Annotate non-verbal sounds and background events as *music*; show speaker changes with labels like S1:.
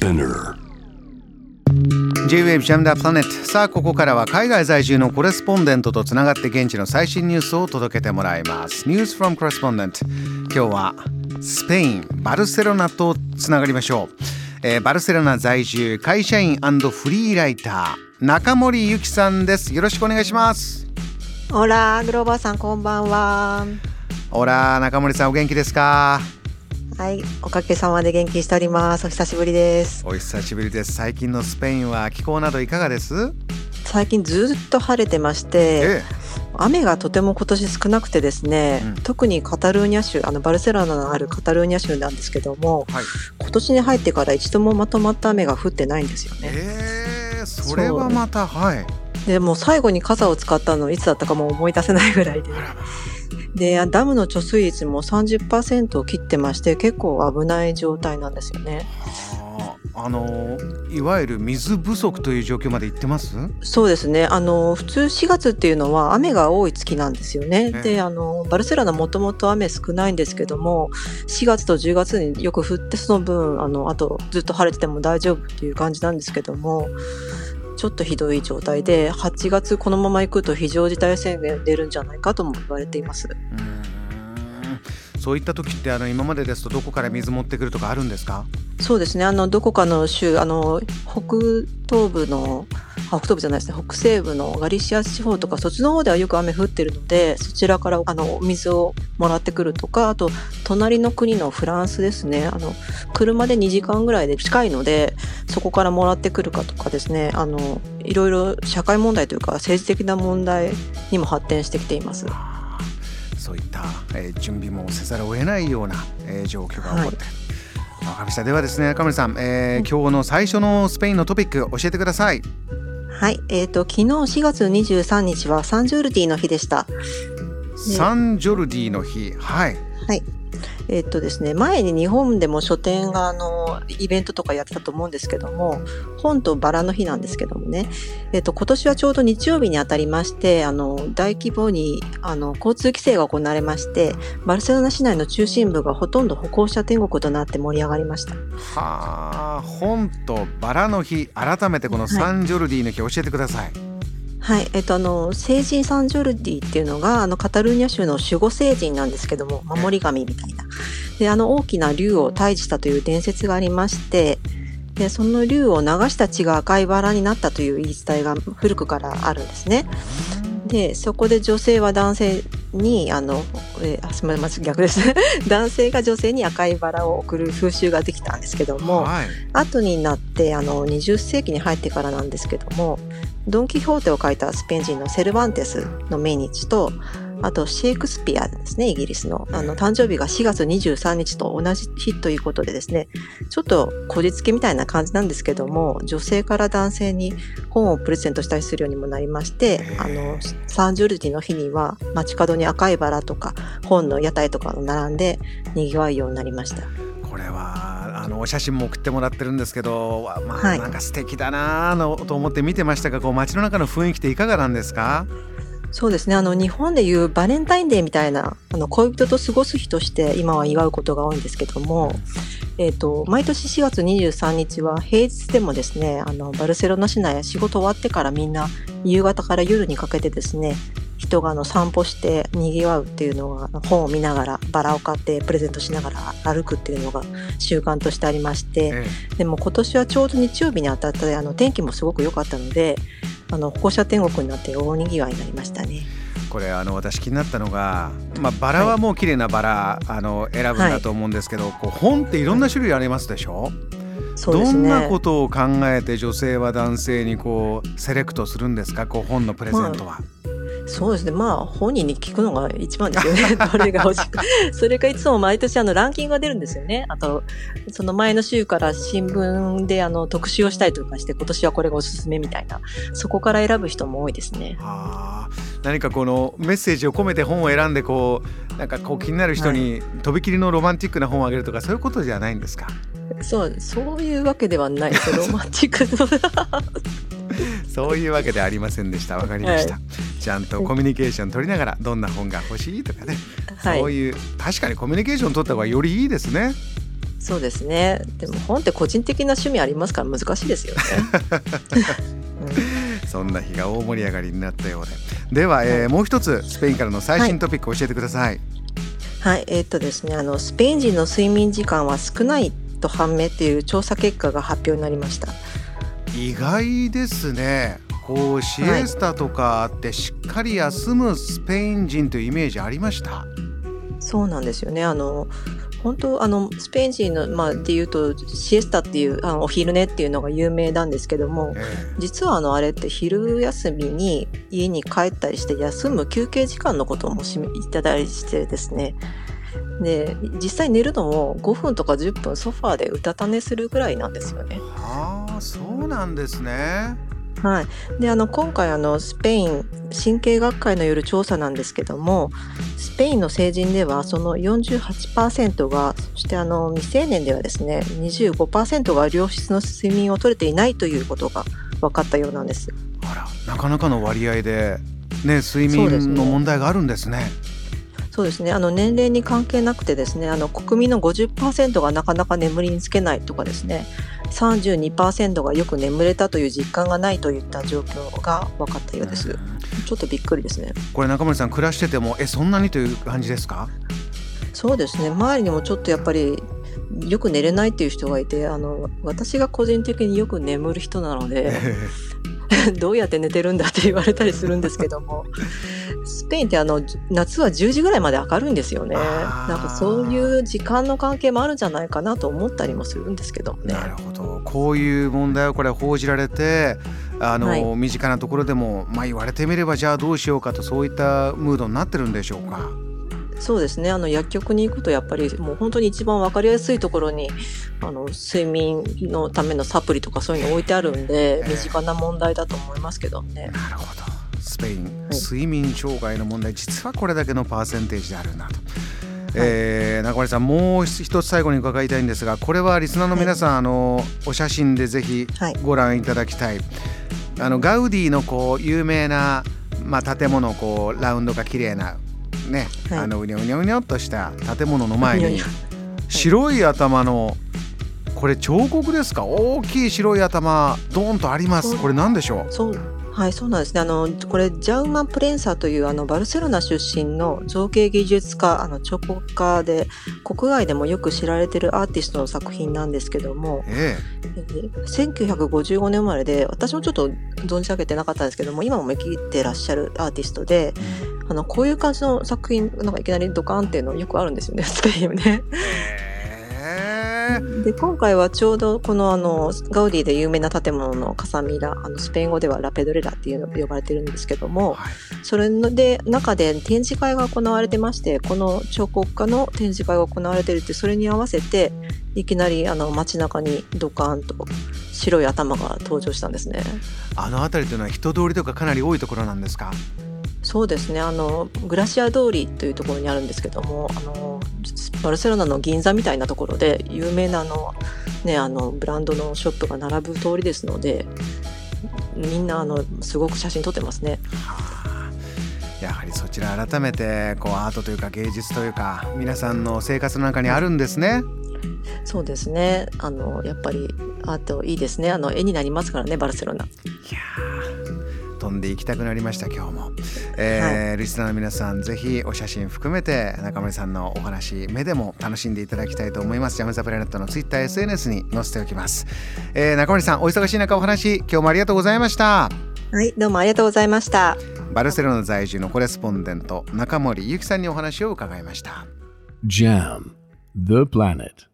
S1: Spinner.
S2: J-Wave Jam the Planet さあここからは海外在住のコレスポンデントとつながって現地の最新ニュースを届けてもらいます。News from Correspondent 今日はスペインバルセロナとつながりましょう、えーバルセロナ在住会社員フリーライター中森ゆきさんです。よろしくお願いします。
S3: オラグローバーさんこんばんは。
S2: オラ中森さんお元気ですか？
S3: はい、おかげさまで元気しております。お久しぶりです。
S2: お久しぶりです最近のスペインは気候などいかがです？
S3: 最近ずっと晴れてまして、
S2: え
S3: 雨がとても今年少なくてですね、
S2: うん
S3: 特にカタルーニャ州、あのバルセロナのあるカタルーニャ州なんですけども、
S2: はい
S3: 今年に入ってから一度もまとまった雨が降ってないんですよね。
S2: えー、それはまたはい
S3: でもう最後に傘を使ったのいつだったかもう思い出せないぐらいで。で、ダムの貯水率も30%を切ってまして、結構危ない状態なんですよね。
S2: あのいわゆる水不足という状況までいってます？
S3: そうですね。あの、普通4月っていうのは雨が多い月なんですよね。
S2: ええ
S3: で、あの、バルセロナもともと雨少ないんですけども、4月と10月によく降って、その分、あの、あとずっと晴れてても大丈夫っていう感じなんですけども、ちょっとひどい状態で、8月このまま行くと非常事態宣言出るんじゃないかとも言われています。
S2: そういった時ってあの今までですとどこから水持ってくるとかあるんですか？
S3: そうですね。あの、どこかの州、あの、北東部の、あ北東部じゃないですね。北西部のガリシア地方とか、そっちの方ではよく雨降ってるので、そちらから、あの、お水をもらってくるとか、あと、隣の国のフランスですね。あの、車で2時間ぐらいで近いので、そこからもらってくるかとかですね。あの、いろいろ社会問題というか、政治的な問題にも発展してきています。
S2: そういった、えー準備もせざるを得ないような、えー状況が起こって、わかりましたではですね中森さん、えー今日の最初のスペインのトピック教えてください
S3: はい。えっ、と、昨日4月23日はサンジョルディの日でした。
S2: サンジョルディの日はい
S3: はい。えっとですね、前に日本でも書店があの、イベントとかやってたと思うんですけども、本とバラの日なんですけどもね、えっと、今年はちょうど日曜日にあたりまして、あの、大規模に、あの、交通規制が行われまして、バルセロナ市内の中心部がほとんど歩行者天国となって盛り上がりました。
S2: はあ本とバラの日改めてこのサンジョルディの日教えてください、
S3: はい、えっと、あの、聖人サンジョルディっていうのが、あの、カタルーニャ州の守護聖人なんですけども、守り神みたいな。で、あの、大きな竜を退治したという伝説がありまして、で、その竜を流した血が赤いバラになったという言い伝えが古くからあるんですね。で、そこで女性は男性に、あの、えーあ、すみません、逆です。*laughs* 男性が女性に赤いバラを贈る風習ができたんですけども、
S2: はい
S3: 後になってあの20世紀に入ってからなんですけどもドン・キホーテを書いたスペイン人のセルバンテスの命日とあとシェイクスピアですねイギリスの。あの誕生日が4月23日と同じ日ということでですね。ちょっとこじつけみたいな感じなんですけども女性から男性に本をプレゼントしたりするようにもなりましてあのサンジョルディの日には街角に赤いバラとか本の屋台とかが並んで賑わうようになりました。
S2: これはあのお写真も送ってもらってるんですけどわまあ、
S3: はい。
S2: なんか素敵だなと思って見てましたがこう街の中の雰囲気っていかがなんですか？
S3: そうですね。あの、日本でいうバレンタインデーみたいな、あの、恋人と過ごす日として今は祝うことが多いんですけども、えっ、と、毎年4月23日は平日でもですね、あの、バルセロナ市内仕事終わってからみんな夕方から夜にかけてですね、人があの散歩して賑わうっていうのが本を見ながらバラを買ってプレゼントしながら歩くっていうのが習慣としてありまして、
S2: え
S3: でも今年はちょうど日曜日に当たってあの天気もすごく良かったのであの歩行者天国になって大にぎわいになりましたね。
S2: これあの私気になったのが、まあ、バラはもう綺麗なバラ、あの選ぶんだと思うんですけど、こう本っていろんな種類ありますでしょ、
S3: そうですね。
S2: どんなことを考えて女性は男性にこうセレクトするんですか？こう本のプレゼントは。
S3: そうですね。まあ、本人に聞くのが一番ですよね。*laughs* どれが欲しいか。それがいつも毎年あのランキングが出るんですよね。あと、その前の週から新聞であの特集をしたりとかして、今年はこれがおすすめみたいな。そこから選ぶ人も多いですね。
S2: あー何かこのメッセージを込めて本を選んでこうなんかこう気になる人にとびきりのロマンティックな本をあげるとかそういうことじゃないんですか？
S3: そう、そういうわけではないですよ。ロマンチックの。*laughs*
S2: そういうわけではありませんでした。わかりました、
S3: は
S2: ちゃんとコミュニケーション取りながらどんな本が欲しいとかね、
S3: はい。
S2: そういう確かにコミュニケーション取った方がよりいいですね。
S3: そうですね。でも本って個人的な趣味ありますから難しいですよね、
S2: うん、そんな日が大盛り上がりになったようで。では、えー、もう一つスペインからの最新トピックを教えてください。
S3: はい、えー、っとですねあのスペイン人の睡眠時間は少ないと判明っていう調査結果が発表になりました
S2: 意外ですね。こうシエスタとかあってしっかり休むスペイン人というイメージありました、はい、
S3: そうなんですよね。あの本当あのスペイン人の、まあ、でいうとシエスタっていうあのお昼寝っていうのが有名なんですけども、えー、実はあのあれって昼休みに家に帰ったりして休む休憩時間のこともしいただいてですねで実際寝るのも5分とか10分ソファーでうたた寝するぐらいなんですよね。
S2: ああそうなんですね。
S3: はい、であの今回あのスペイン神経学会のよる調査なんですけどもスペインの成人ではその48%がそしてあの未成年ではですね25%が良質の睡眠をとれていないということが分かったようなんです。
S2: あらなかなかの割合で、ね、睡眠の問題があるんですね。
S3: そうですね。あの年齢に関係なくてですねあの国民の50%がなかなか眠りにつけないとかですね32%がよく眠れたという実感がないといった状況が分かったようです。ちょっとびっくりですね。
S2: これ中森さん暮らしててもえそんなにという感じですか？
S3: そうですね。周りにもちょっとやっぱりよく寝れないっていう人がいてあの私が個人的によく眠る人なので *laughs* どうやって寝てるんだって言われたりするんですけどもスペインってあの夏は10時ぐらいまで明るいんですよね。なんかそういう時間の関係もあるんじゃないかなと思ったりもするんですけどね。
S2: なるほど。こういう問題をこれ報じられてあの、はい、身近なところでも、まあ、言われてみればじゃあどうしようかとそういったムードになってるんでしょうか？
S3: そうですね。あの薬局に行くとやっぱりもう本当に一番分かりやすいところにあの睡眠のためのサプリとかそういうの置いてあるんで、身近な問題だと思いますけどね。
S2: なるほどスペイン、はい、睡眠障害の問題実はこれだけのパーセンテージであるなと。えー、中森さんもう一つ最後に伺いたいんですがこれはリスナーの皆さん、はい、あのお写真でぜひご覧いただきたい、はい、あのガウディのこう有名な、まあ、建物こうラウンドが綺麗なね、はい、あのうにょうにょうにょっとした建物の前に白い頭のこれ彫刻ですか？大きい白い頭ドーンとあります。これ何でしょ
S3: うはいそうなんですね。あのこれジャウマ・プレンサというあのバルセロナ出身の造形技術家あの彫刻家で国外でもよく知られてるアーティストの作品なんですけども、ええ、1955年生まれで私もちょっと存じ上げてなかったんですけども今も生きてらっしゃるアーティストで、あのこういう感じの作品なんかいきなりドカーンっていうのよくあるんですよねスペインね。で今回はちょうどこのあのガウディで有名な建物のカサミラあのスペイン語ではラペドレラっていうの呼ばれてるんですけども、はい、それで中で展示会が行われてましてこの彫刻家の展示会が行われてるってそれに合わせていきなりあの街中にドカーンと白い頭が登場したんですね。
S2: あの辺りというのは人通りとかかなり多いところなんですか？
S3: そうですね。あのグラシア通りというところにあるんですけどもあのバルセロナの銀座みたいなところで有名なあの、ね、あのブランドのショップが並ぶ通りですのでみんなあのすごく写真撮ってますね。
S2: やはりそちら改めてこうアートというか芸術というか皆さんの生活の中にあるんですね。
S3: そうですねあのやっぱりアートいいですねあの絵になりますからねバルセロナ。い
S2: や飛んでいきたくなりました今日も、えー、はい、リスナーの皆さんぜひお写真含めて中村さんのお話目でも楽しんでいただきたいと思います。ジャムザプラネットの TwitterSNS に載せておきます、えー、中村さんお忙しい中お話今日もありがとうございました。
S3: はいどうもありがとうございました。
S2: バルセロナ在住のコレスポンデント中森ゆきさんにお話を伺いました。
S1: JAM The Planet